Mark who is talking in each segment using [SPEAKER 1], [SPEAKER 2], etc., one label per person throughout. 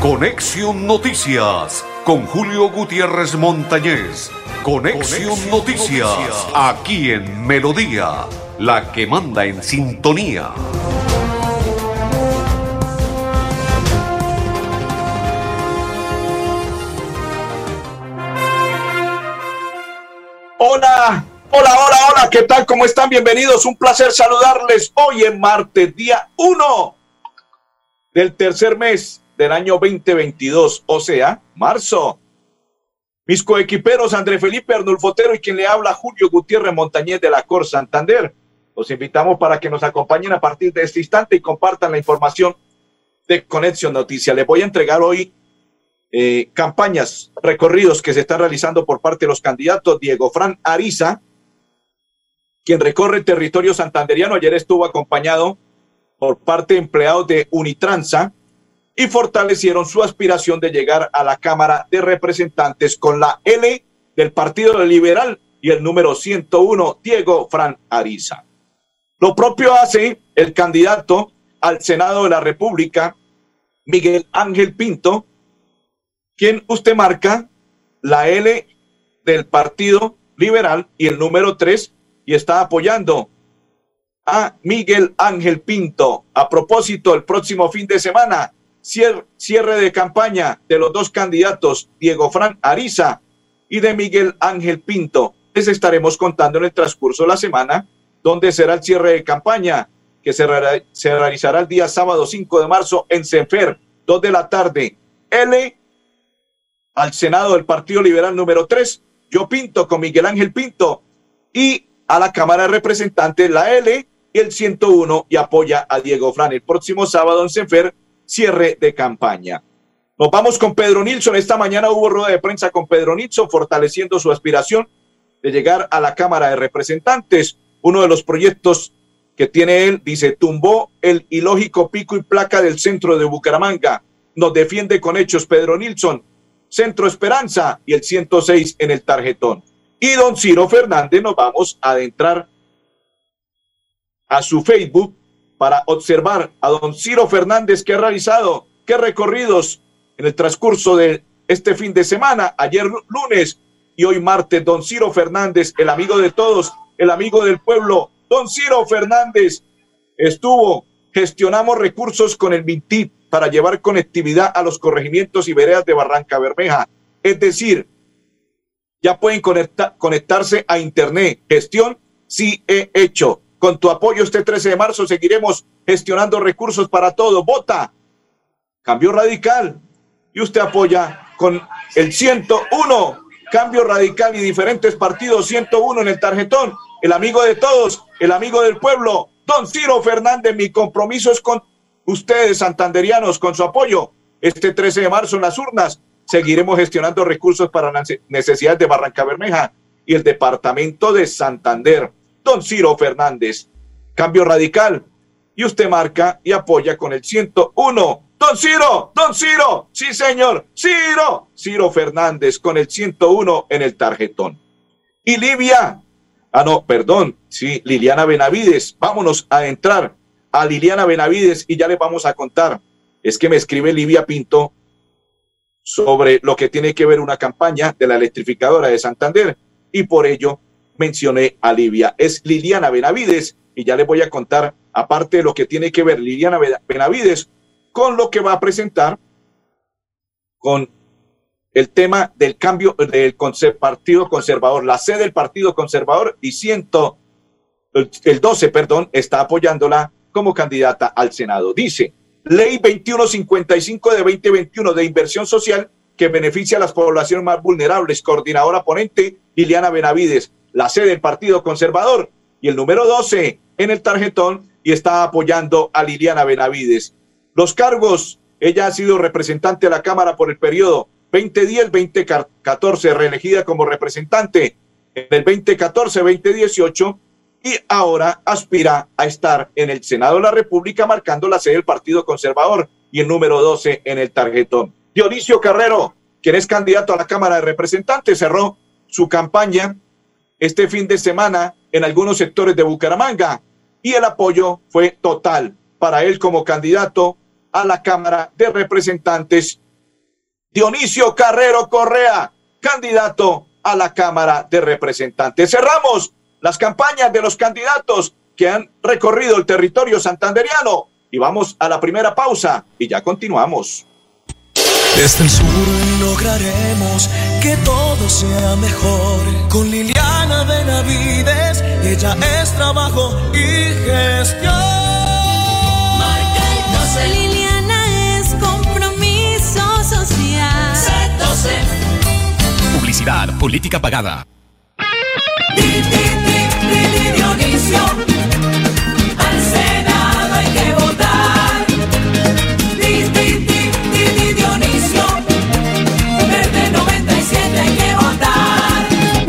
[SPEAKER 1] Conexión Noticias con Julio Gutiérrez Montañez. Conexión, Noticias, aquí en Melodía, la que manda en sintonía.
[SPEAKER 2] Hola, hola, hola, hola, ¿qué tal? ¿Cómo están? Bienvenidos, un placer saludarles hoy en martes, día 1 del tercer mes del año 2022, o sea, marzo. Mis coequiperos André Felipe Arnulfotero y quien le habla Julio Gutiérrez Montañez de la Cor Santander. Los invitamos para que nos acompañen a partir de este instante y compartan la información de Conexión Noticias. Les voy a entregar hoy eh, campañas, recorridos que se están realizando por parte de los candidatos. Diego Fran Ariza, quien recorre territorio santanderiano, ayer estuvo acompañado por parte de empleados de Unitransa y fortalecieron su aspiración de llegar a la Cámara de Representantes con la L del Partido Liberal y el número 101, Diego Fran Ariza. Lo propio hace el candidato al Senado de la República, Miguel Ángel Pinto, quien usted marca la L del Partido Liberal y el número 3 y está apoyando a Miguel Ángel Pinto. A propósito, el próximo fin de semana, cierre, de campaña de los dos candidatos, Diego Fran Ariza y de Miguel Ángel Pinto. Les estaremos contando en el transcurso de la semana dónde será el cierre de campaña que se, realizará el día sábado 5 de marzo en Senfer, 2 de la tarde. L al Senado del Partido Liberal número 3, yo Pinto con Miguel Ángel Pinto, y a la Cámara de Representantes, la L y el 101, y apoya a Diego Fran. El próximo sábado en Senfer, cierre de campaña. Nos vamos con Pedro Nilsson. Esta mañana hubo rueda de prensa con Pedro Nilsson, fortaleciendo su aspiración de llegar a la Cámara de Representantes. Uno de los proyectos que tiene él, dice, tumbó el ilógico pico y placa del centro de Bucaramanga. Nos defiende con hechos Pedro Nilsson Centro Esperanza y el 106 en el tarjetón. Y don Ciro Fernández nos vamos a adentrar a su Facebook para observar a don Ciro Fernández que ha realizado, qué recorridos en el transcurso de este fin de semana, ayer lunes y hoy martes. Don Ciro Fernández, el amigo de todos, el amigo del pueblo. Don Ciro Fernández estuvo, gestionamos recursos con el MINTIP para llevar conectividad a los corregimientos y veredas de Barranca Bermeja. Es decir, ya pueden conectarse a Internet. Gestión sí he hecho. Con tu apoyo este 13 de marzo seguiremos gestionando recursos para todo. Vota. Cambio radical. Y usted apoya con el 101. Cambio radical y diferentes partidos 101 en el tarjetón. El amigo de todos, el amigo del pueblo. Don Ciro Fernández, mi compromiso es con ustedes santanderianos con su apoyo. Este 13 de marzo en las urnas seguiremos gestionando recursos para las necesidades de Barranca Bermeja y el departamento de Santander. Don Ciro Fernández, cambio radical. Y usted marca y apoya con el 101. Don Ciro, don Ciro, sí señor, Ciro, Ciro Fernández con el 101 en el tarjetón. Y Livia, ah no, perdón, sí, Liliana Benavides, vámonos a entrar a Liliana Benavides y ya les vamos a contar. Es que me escribe Livia Pinto sobre lo que tiene que ver una campaña de la electrificadora de Santander y por ello mencioné a Livia. Es Liliana Benavides y ya les voy a contar, aparte de lo que tiene que ver Liliana Benavides, con lo que va a presentar con el tema del cambio del Partido Conservador. La sede del Partido Conservador y ciento, el 12, perdón, está apoyándola como candidata al Senado. Dice, Ley 2155 de 2021 de inversión social que beneficia a las poblaciones más vulnerables. Coordinadora ponente Liliana Benavides, la sede del Partido Conservador y el número 12 en el tarjetón y está apoyando a Liliana Benavides. Los cargos, ella ha sido representante de la Cámara por el periodo 2010-2014, reelegida como representante en el 2014-2018 y ahora aspira a estar en el Senado de la República marcando la sede del Partido Conservador y el número 12 en el tarjetón. Dionisio Carrero, quien es candidato a la Cámara de Representantes, cerró su campaña este fin de semana en algunos sectores de Bucaramanga y el apoyo fue total para él como candidato a la Cámara de Representantes Dionisio Carrero Correa, candidato a la Cámara de Representantes. Cerramos las campañas de los candidatos que han recorrido el territorio santanderiano y vamos a la primera pausa y ya continuamos.
[SPEAKER 3] Desde el lograremos que todo sea mejor. Con Liliana Benavides, ella es trabajo y gestión.
[SPEAKER 4] Marca el Liliana es compromiso social.
[SPEAKER 5] Publicidad, política pagada.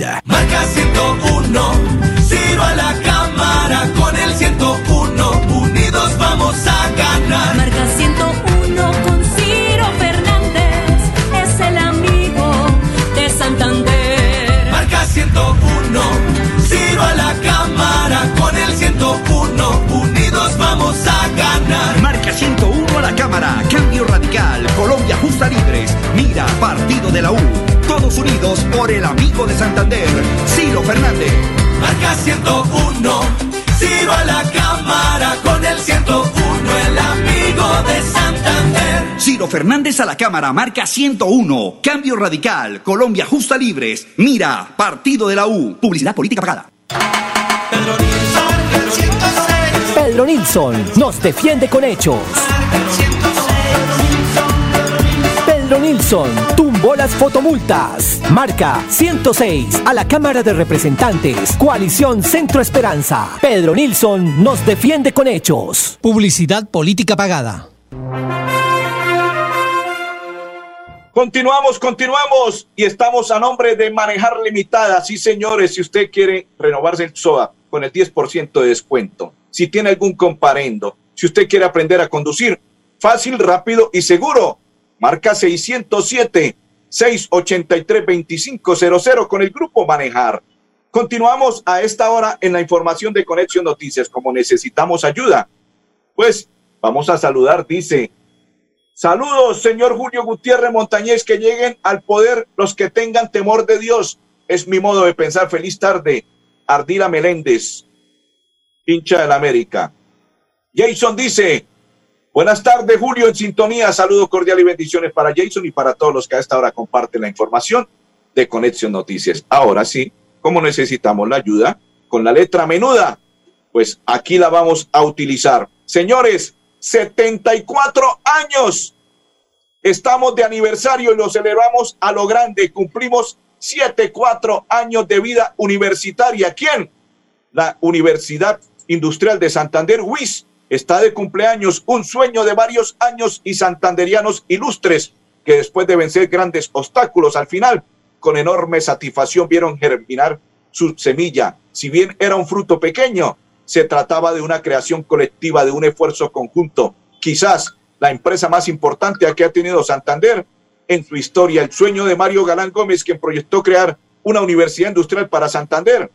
[SPEAKER 3] Marca 101,
[SPEAKER 6] Todos por el amigo de Santander, Ciro Fernández.
[SPEAKER 3] Marca 101, Ciro a la cámara con el 101. El amigo de Santander.
[SPEAKER 6] Ciro Fernández a la Cámara, marca 101. Cambio Radical, Colombia Justa Libres, Mira, Partido de la U. Publicidad política pagada.
[SPEAKER 3] Pedro Nilsson, Pedro Nilsson.
[SPEAKER 7] Pedro Nilsson nos defiende con hechos. Pedro Nilsson tumbó las fotomultas. Marca 106 a la Cámara de Representantes. Coalición Centro Esperanza. Pedro Nilsson nos defiende con hechos.
[SPEAKER 8] Publicidad política pagada.
[SPEAKER 2] Continuamos, continuamos y estamos a nombre de Manejar Limitada. Sí, señores, si usted quiere renovarse el SOA con el 10% de descuento, si tiene algún comparendo, si usted quiere aprender a conducir fácil, rápido y seguro, marca 607 683 2500 con el grupo Manejar. Continuamos a esta hora en la información de Conexión Noticias. Como necesitamos ayuda, pues vamos a saludar, dice Saludos, señor Julio Gutiérrez Montañez, que lleguen al poder los que tengan temor de Dios. Es mi modo de pensar. Feliz tarde. Ardila Meléndez, hincha del América. Jason dice, buenas tardes, Julio, en sintonía. Saludo cordial y bendiciones para Jason y para todos los que a esta hora comparten la información de Conexión Noticias. Ahora sí, como necesitamos la ayuda con la letra menuda, pues aquí la vamos a utilizar. Señores, 74 años. Estamos de aniversario y lo celebramos a lo grande. Cumplimos 74 años de vida universitaria. ¿Quién? La Universidad Industrial de Santander, WIS, está de cumpleaños. Un sueño de varios años y santanderianos ilustres que después de vencer grandes obstáculos al final, con enorme satisfacción vieron germinar su semilla. Si bien era un fruto pequeño, se trataba de una creación colectiva, de un esfuerzo conjunto. Quizás la empresa más importante que ha tenido Santander en su historia, el sueño de Mario Galán Gómez, quien proyectó crear una universidad industrial para Santander.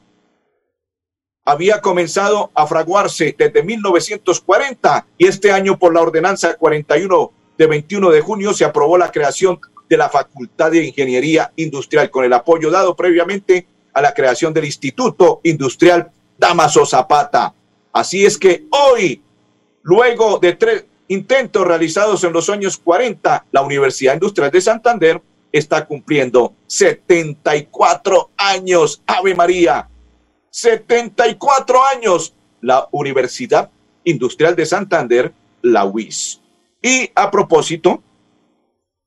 [SPEAKER 2] Había comenzado a fraguarse desde 1940 y este año por la ordenanza 41 de 21 de junio se aprobó la creación de la Facultad de Ingeniería Industrial con el apoyo dado previamente a la creación del Instituto Industrial Damaso Zapata. Así es que hoy, luego de tres intentos realizados en los años 40, la Universidad Industrial de Santander está cumpliendo 74 años. Ave María, 74 años. La Universidad Industrial de Santander, la UIS. Y a propósito,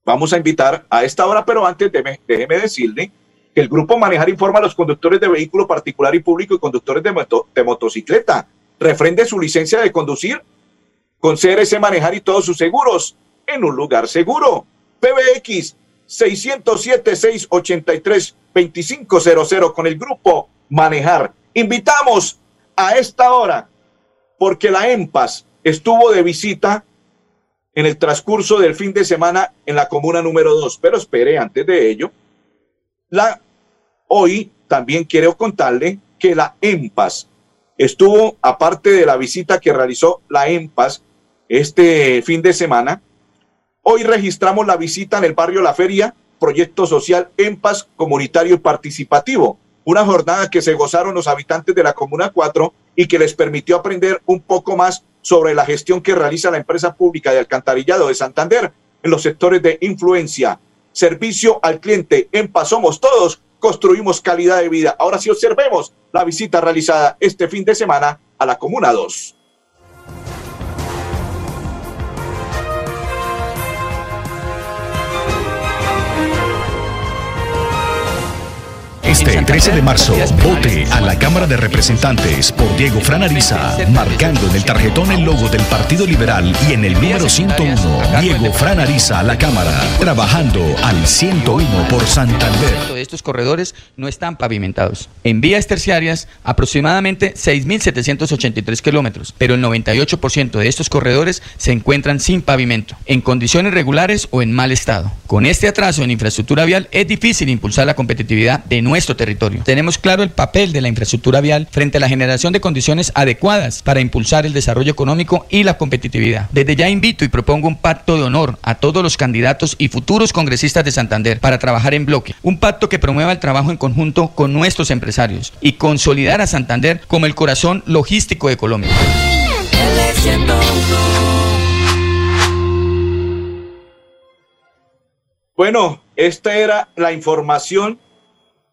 [SPEAKER 2] vamos a invitar a esta hora, pero antes déjeme, decirle que el grupo Manejar informa a los conductores de vehículo particular y público y conductores de, moto, de motocicleta. Refrende su licencia de conducir con CRC Manejar y todos sus seguros. en un lugar seguro. PBX 607-683-2500 con el grupo Manejar. Invitamos a esta hora porque la EMPAS estuvo de visita en el transcurso del fin de semana en la comuna número 2. Pero espere, antes de ello, la, hoy también quiero contarle que la EMPAS estuvo, aparte de la visita que realizó la EMPAS este fin de semana, hoy registramos la visita en el barrio La Feria, proyecto social EMPAS comunitario y participativo, una jornada que se gozaron los habitantes de la Comuna 4 y que les permitió aprender un poco más sobre la gestión que realiza la empresa pública de alcantarillado de Santander en los sectores de influencia, servicio al cliente, somos todos, construimos calidad de vida. Ahora sí observemos la visita realizada este fin de semana a la Comuna 2.
[SPEAKER 9] 13 de marzo, vote a la Cámara de Representantes por Diego Fran Ariza, marcando en el tarjetón el logo del Partido Liberal y en el número 101, Diego Fran Ariza a la Cámara, trabajando al 101 por Santander.
[SPEAKER 10] Estos corredores no están pavimentados. En vías terciarias, aproximadamente 6.783 kilómetros, pero el 98% de estos corredores se encuentran sin pavimento, en condiciones regulares o en mal estado. Con este atraso en infraestructura vial es difícil impulsar la competitividad de nuestro territorio. Tenemos claro el papel de la infraestructura vial frente a la generación de condiciones adecuadas para impulsar el desarrollo económico y la competitividad. Desde ya invito y propongo un pacto de honor a todos los candidatos y futuros congresistas de Santander para trabajar en bloque. Un pacto que promueva el trabajo en conjunto con nuestros empresarios y consolidar a Santander como el corazón logístico de Colombia.
[SPEAKER 2] Bueno, esta era la información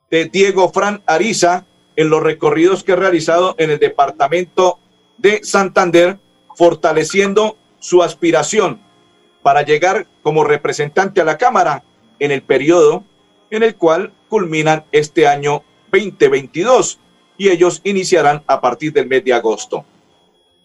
[SPEAKER 2] de Diego Fran Ariza en los recorridos que ha realizado en el departamento de Santander, fortaleciendo su aspiración para llegar como representante a la Cámara en el periodo en el cual culminan este año 2022 y ellos iniciarán a partir del mes de agosto.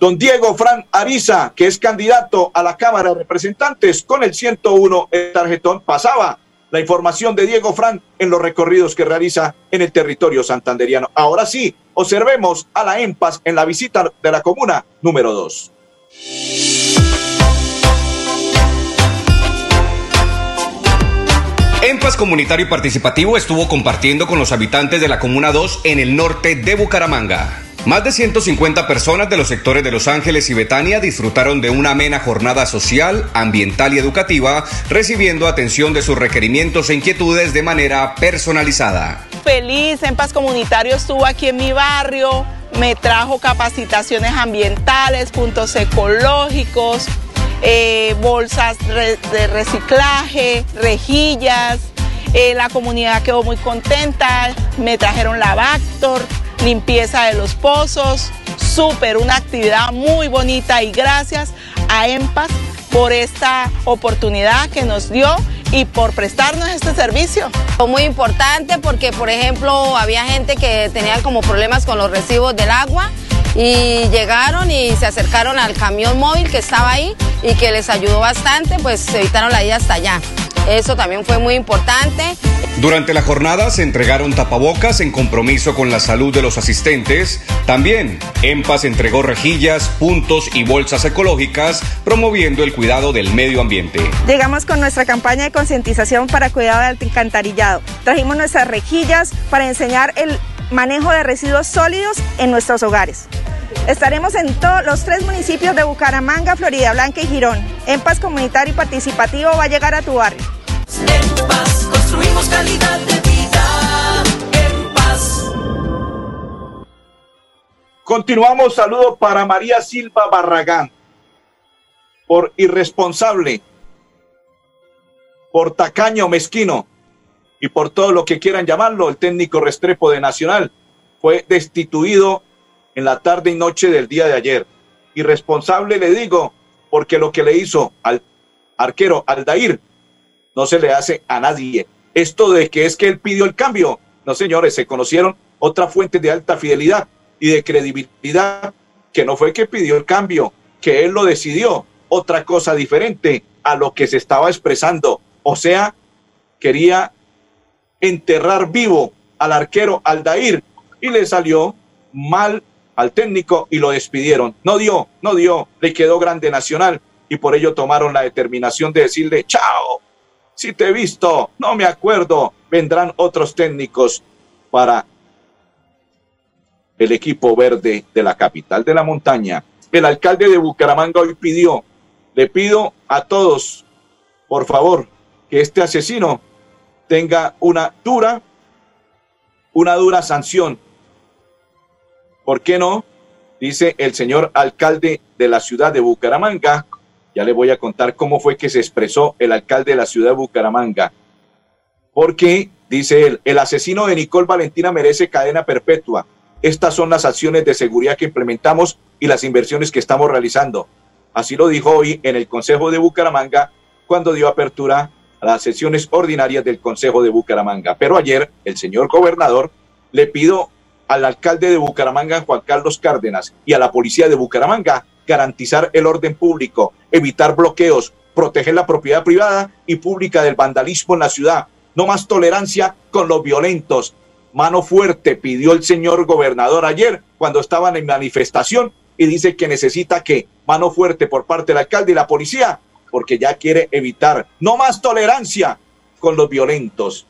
[SPEAKER 2] Don Diego Fran Ariza, que es candidato a la Cámara de Representantes con el 101 el tarjetón, pasaba la información de Diego Fran en los recorridos que realiza en el territorio santanderiano. Ahora sí, observemos a la EMPAS en la visita de la comuna número 2.
[SPEAKER 11] EMPAS Comunitario Participativo estuvo compartiendo con los habitantes de la Comuna 2 en el norte de Bucaramanga. Más de 150 personas de los sectores de Los Ángeles y Betania disfrutaron de una amena jornada social, ambiental y educativa, recibiendo atención de sus requerimientos e inquietudes de manera personalizada.
[SPEAKER 12] Feliz, en Paz Comunitario estuvo aquí en mi barrio, me trajo capacitaciones ambientales, puntos ecológicos, eh, bolsas de reciclaje, rejillas. Eh, la comunidad quedó muy contenta, me trajeron la Bactor, limpieza de los pozos, súper, una actividad muy bonita y gracias a EMPAS por esta oportunidad que nos dio y por prestarnos este servicio.
[SPEAKER 13] Muy importante porque, por ejemplo, había gente que tenía como problemas con los recibos del agua y llegaron y se acercaron al camión móvil que estaba ahí y que les ayudó bastante, pues evitaron la ida hasta allá. Eso también fue muy importante.
[SPEAKER 11] Durante la jornada se entregaron tapabocas en compromiso con la salud de los asistentes. También, EMPAS entregó rejillas, puntos y bolsas ecológicas, promoviendo el cuidado del medio ambiente.
[SPEAKER 14] Llegamos con nuestra campaña de concientización para cuidado del alcantarillado. Trajimos nuestras rejillas para enseñar el manejo de residuos sólidos en nuestros hogares. Estaremos en todos los tres municipios de Bucaramanga, Florida Blanca y Girón. En Paz Comunitario y Participativo va a llegar a tu barrio.
[SPEAKER 3] En paz construimos calidad de vida. En paz.
[SPEAKER 2] Continuamos, saludo para María Silva Barragán, por irresponsable, por tacaño mezquino y por todo lo que quieran llamarlo, el técnico Restrepo de Nacional fue destituido en la tarde y noche del día de ayer. Irresponsable le digo, porque lo que le hizo al arquero Aldair no se le hace a nadie. Esto de que es que él pidió el cambio, no señores, se conocieron otras fuentes de alta fidelidad y de credibilidad, que no fue que pidió el cambio, que él lo decidió, otra cosa diferente. a lo que se estaba expresando. O sea, quería enterrar vivo al arquero Aldair y le salió mal al técnico y lo despidieron. No dio, no dio, le quedó grande Nacional y por ello tomaron la determinación de decirle, chao, si te he visto, no me acuerdo, vendrán otros técnicos para el equipo verde de la capital de la montaña. El alcalde de Bucaramanga hoy pidió, le pido a todos, por favor, que este asesino tenga una dura, una dura sanción. ¿Por qué no? Dice el señor alcalde de la ciudad de Bucaramanga. Ya le voy a contar cómo fue que se expresó el alcalde de la ciudad de Bucaramanga. Porque, dice él, el asesino de Nicole Valentina merece cadena perpetua. Estas son las acciones de seguridad que implementamos y las inversiones que estamos realizando. Así lo dijo hoy en el Consejo de Bucaramanga cuando dio apertura a las sesiones ordinarias del Consejo de Bucaramanga. Pero ayer el señor gobernador le pidió al alcalde de Bucaramanga, Juan Carlos Cárdenas, y a la policía de Bucaramanga garantizar el orden público, evitar bloqueos, proteger la propiedad privada y pública del vandalismo en la ciudad. No más tolerancia con los violentos. Mano fuerte pidió el señor gobernador ayer cuando estaban en manifestación y dice que necesita que mano fuerte por parte del alcalde y la policía porque ya quiere evitar no más tolerancia con los violentos.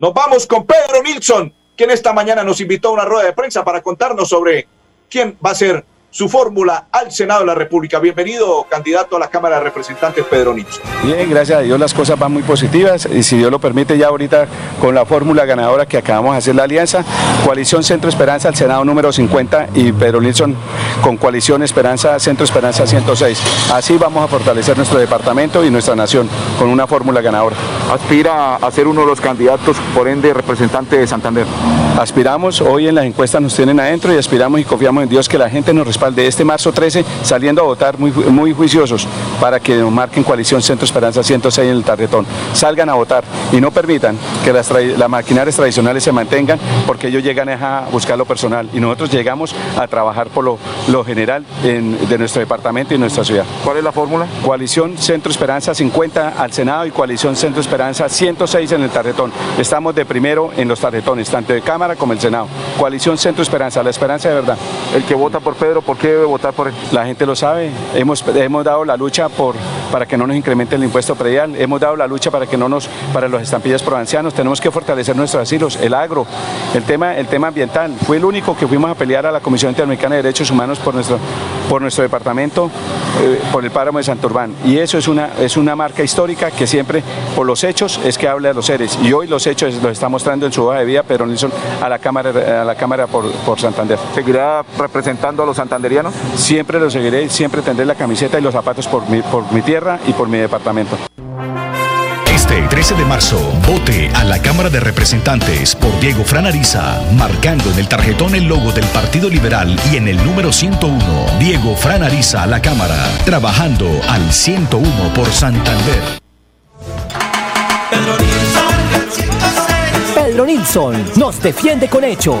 [SPEAKER 2] Nos vamos con Pedro Nilsson, quien esta mañana nos invitó a una rueda de prensa para contarnos sobre quién va a ser su fórmula al Senado de la República. Bienvenido, candidato a la Cámara de Representantes, Pedro Nilsson.
[SPEAKER 15] Bien, gracias a Dios las cosas van muy positivas y si Dios lo permite ya ahorita con la fórmula ganadora que acabamos de hacer la alianza, Coalición Centro Esperanza al Senado número 50 y Pedro Nilsson con Coalición Esperanza, Centro Esperanza 106. Así vamos a fortalecer nuestro departamento y nuestra nación con una fórmula ganadora.
[SPEAKER 2] Aspira a ser uno de los candidatos, por ende, representante de Santander.
[SPEAKER 15] Aspiramos, hoy en las encuestas nos tienen adentro y aspiramos y confiamos en Dios que la gente nos respalde este marzo 13 saliendo a votar muy, muy juiciosos para que nos marquen coalición Centro Esperanza 106 en el tarjetón. Salgan a votar y no permitan que las, las maquinarias tradicionales se mantengan porque ellos llegan a buscar lo personal y nosotros llegamos a trabajar por lo, lo general en, de nuestro departamento y nuestra ciudad.
[SPEAKER 2] ¿Cuál es la fórmula?
[SPEAKER 15] Coalición Centro Esperanza 50 al Senado y Coalición Centro Esperanza 106 en el tarjetón. Estamos de primero en los tarjetones, tanto de Cámara como el Senado. Coalición Centro Esperanza, la esperanza de verdad.
[SPEAKER 2] El que vota por Pedro, ¿por qué debe votar por él?
[SPEAKER 15] La gente lo sabe. Hemos, hemos dado la lucha por, para que no nos incremente el impuesto predial. Hemos dado la lucha para que no nos, para los estampillas provincianos. Tenemos que fortalecer nuestros asilos, el agro, el tema, el tema ambiental. Fue el único que fuimos a pelear a la Comisión Interamericana de Derechos Humanos por nuestro, por nuestro departamento, eh, por el páramo de Santurbán. Y eso es una, es una marca histórica que siempre, por los hechos, es que habla de los seres. Y hoy los hechos los está mostrando en su hoja de vida Pedro Nilsson a la Cámara, a la cámara por, por Santander.
[SPEAKER 2] ¿Seguirá representando a los santanderianos?
[SPEAKER 15] Siempre lo seguiré, siempre tendré la camiseta y los zapatos por mi, por mi tierra y por mi departamento.
[SPEAKER 9] Este 13 de marzo, vote a la Cámara de Representantes por Diego Fran Ariza, marcando en el tarjetón el logo del Partido Liberal y en el número 101, Diego Fran Ariza a la Cámara, trabajando al 101 por Santander.
[SPEAKER 7] Pedro Nilsson nos defiende con hechos.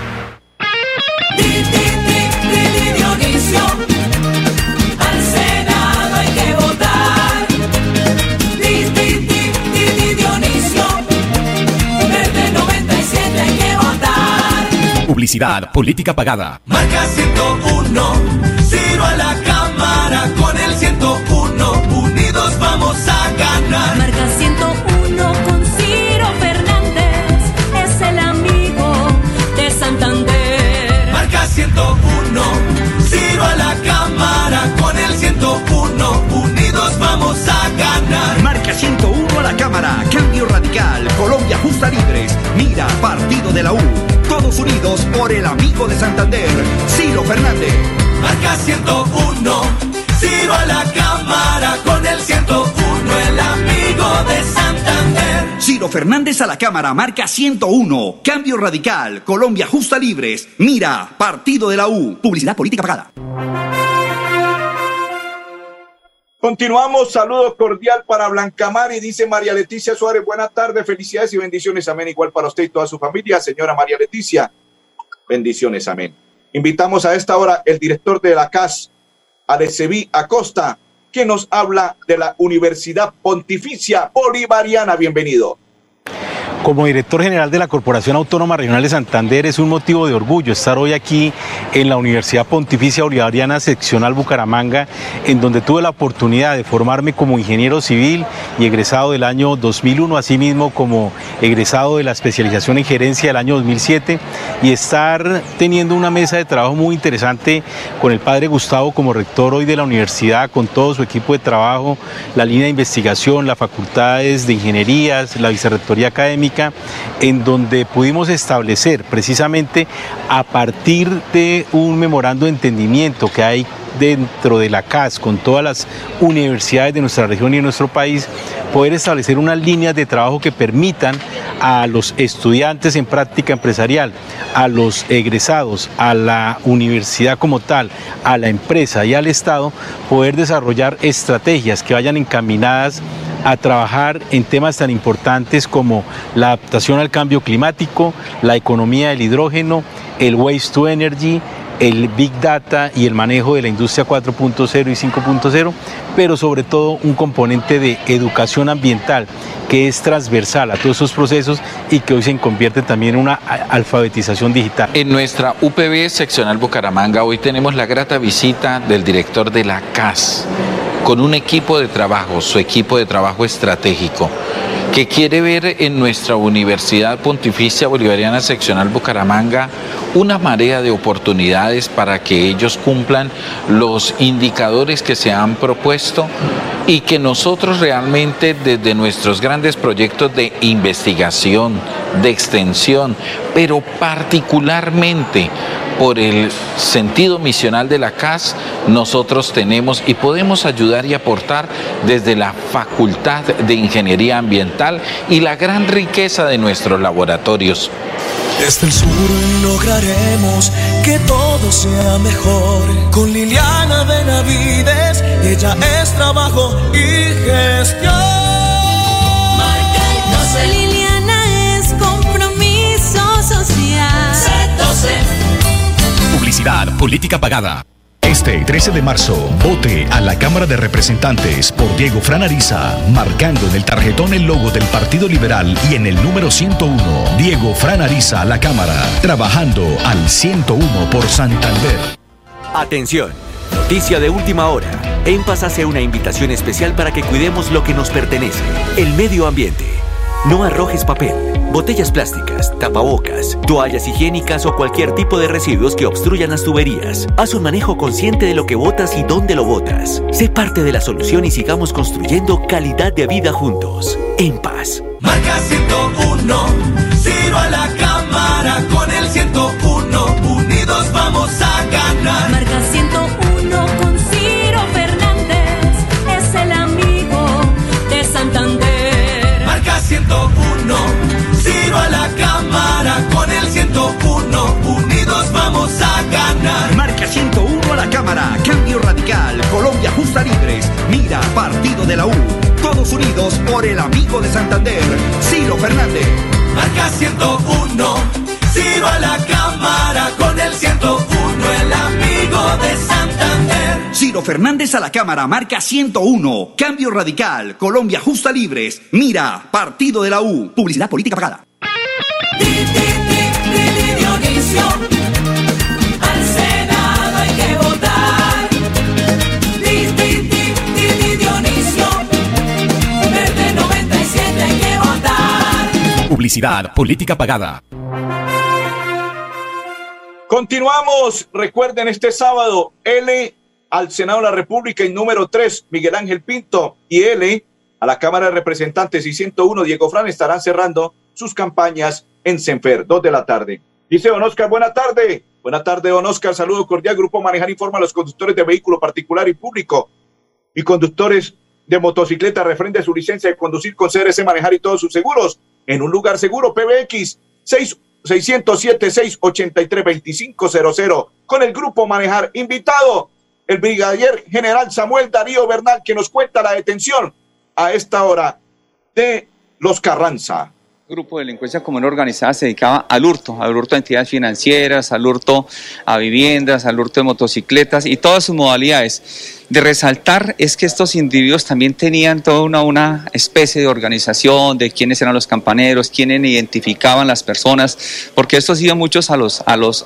[SPEAKER 5] Publicidad, política pagada.
[SPEAKER 3] Marca 101, Ciro a la cámara con el 101, unidos vamos a ganar.
[SPEAKER 4] Marca 101 con Ciro Fernández, es el amigo de Santander.
[SPEAKER 3] Marca 101, Ciro a la cámara con el 101, unidos vamos a ganar.
[SPEAKER 6] Marca 101 a la cámara, cambio radical, Colombia justa libre Partido de la U. Todos unidos por el amigo de Santander, Ciro Fernández.
[SPEAKER 3] Marca 101, Ciro a la cámara con el 101, el amigo de Santander.
[SPEAKER 6] Ciro Fernández a la Cámara, marca 101. Cambio radical. Colombia justa libres. Mira, Partido de la U. Publicidad política pagada.
[SPEAKER 2] Continuamos, saludo cordial para Blancamar y dice María Leticia Suárez, buenas tardes, felicidades y bendiciones, amén, igual para usted y toda su familia, señora María Leticia, bendiciones, amén. Invitamos a esta hora el director de la CAS, Aleceví Acosta, que nos habla de la Universidad Pontificia Bolivariana, bienvenido.
[SPEAKER 16] Como director general de la Corporación Autónoma Regional de Santander es un motivo de orgullo estar hoy aquí en la Universidad Pontificia Bolivariana Seccional Bucaramanga, en donde tuve la oportunidad de formarme como ingeniero civil y egresado del año 2001, asimismo como egresado de la especialización en gerencia del año 2007 y estar teniendo una mesa de trabajo muy interesante con el padre Gustavo como rector hoy de la universidad, con todo su equipo de trabajo, la línea de investigación, las facultades de ingenierías, la vicerrectoría académica en donde pudimos establecer precisamente a partir de un memorando de entendimiento que hay dentro de la CAS con todas las universidades de nuestra región y de nuestro país, poder establecer unas líneas de trabajo que permitan a los estudiantes en práctica empresarial, a los egresados, a la universidad como tal, a la empresa y al Estado, poder desarrollar estrategias que vayan encaminadas a trabajar en temas tan importantes como la adaptación al cambio climático, la economía del hidrógeno, el waste to energy, el Big Data y el manejo de la industria 4.0 y 5.0, pero sobre todo un componente de educación ambiental que es transversal a todos esos procesos y que hoy se convierte también en una alfabetización digital.
[SPEAKER 17] En nuestra UPB seccional Bucaramanga hoy tenemos la grata visita del director de la CAS con un equipo de trabajo, su equipo de trabajo estratégico que quiere ver en nuestra Universidad Pontificia Bolivariana Seccional Bucaramanga una marea de oportunidades para que ellos cumplan los indicadores que se han propuesto y que nosotros realmente desde nuestros grandes proyectos de investigación, de extensión, pero particularmente por el sentido misional de la CAS, nosotros tenemos y podemos ayudar y aportar desde la Facultad de Ingeniería Ambiental y la gran riqueza de nuestros laboratorios.
[SPEAKER 3] Desde el sur lograremos que todo sea mejor. Con Liliana Benavides, ella es trabajo y gestión.
[SPEAKER 4] Marca el 12. Liliana es compromiso social.
[SPEAKER 5] Publicidad, política pagada.
[SPEAKER 9] Este 13 de marzo, vote a la Cámara de Representantes por Diego Fran Ariza, marcando en el tarjetón el logo del Partido Liberal y en el número 101, Diego Fran Ariza a la Cámara, trabajando al 101 por Santander.
[SPEAKER 18] Atención, noticia de última hora. En Paz hace una invitación especial para que cuidemos lo que nos pertenece, el medio ambiente. No arrojes papel, botellas plásticas, tapabocas, toallas higiénicas o cualquier tipo de residuos que obstruyan las tuberías. Haz un manejo consciente de lo que botas y dónde lo botas. Sé parte de la solución y sigamos construyendo calidad de vida juntos. En paz.
[SPEAKER 3] Marca 101, Ciro a la cámara con el 101, unidos vamos a ganar.
[SPEAKER 4] Marca 101
[SPEAKER 3] 101, unidos vamos a ganar.
[SPEAKER 6] Marca 101 a la Cámara. Cambio radical. Colombia justa libres. Mira, Partido de la U. Todos unidos por el amigo de Santander, Ciro Fernández.
[SPEAKER 3] Marca 101, Ciro a la cámara con el 101, el amigo de Santander.
[SPEAKER 6] Ciro Fernández a la Cámara, marca 101. Cambio radical. Colombia justa libres. Mira, Partido de la U. Publicidad política pagada.
[SPEAKER 5] Publicidad, política pagada.
[SPEAKER 2] Continuamos. Recuerden este sábado, L al Senado de la República y número 3, Miguel Ángel Pinto y L a la Cámara de Representantes y 101, Diego Fran estarán cerrando sus campañas en Senfer, 2 de la tarde. Dice Don Oscar, buena tarde. Buena tarde, Don Oscar. Saludo cordial. Grupo Manejar informa a los conductores de vehículo particular y público y conductores de motocicleta referente a su licencia de conducir con CRC Manejar y todos sus seguros en un lugar seguro. PBX 6 607-683-2500 con el grupo Manejar. Invitado el brigadier general Samuel Darío Bernal que nos cuenta la detención a esta hora de los Carranza
[SPEAKER 19] grupo de delincuencia común organizada se dedicaba al hurto, al hurto de entidades financieras, al hurto a viviendas, al hurto de motocicletas y todas sus modalidades. De resaltar es que estos individuos también tenían toda una, especie de organización de quiénes eran los campaneros, quiénes identificaban las personas, porque estos iban muchos a los, a los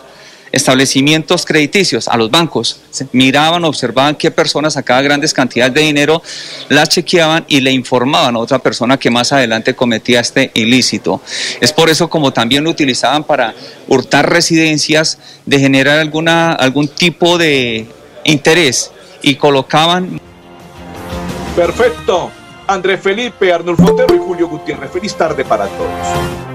[SPEAKER 19] establecimientos crediticios, a los bancos, miraban, observaban qué personas sacaban grandes cantidades de dinero, las chequeaban y le informaban a otra persona que más adelante cometía este ilícito. Es por eso como también lo utilizaban para hurtar residencias, de generar alguna, algún tipo de interés y colocaban...
[SPEAKER 2] Perfecto. Andrés Felipe, Arnulfo Otero y Julio Gutiérrez. Feliz tarde para todos.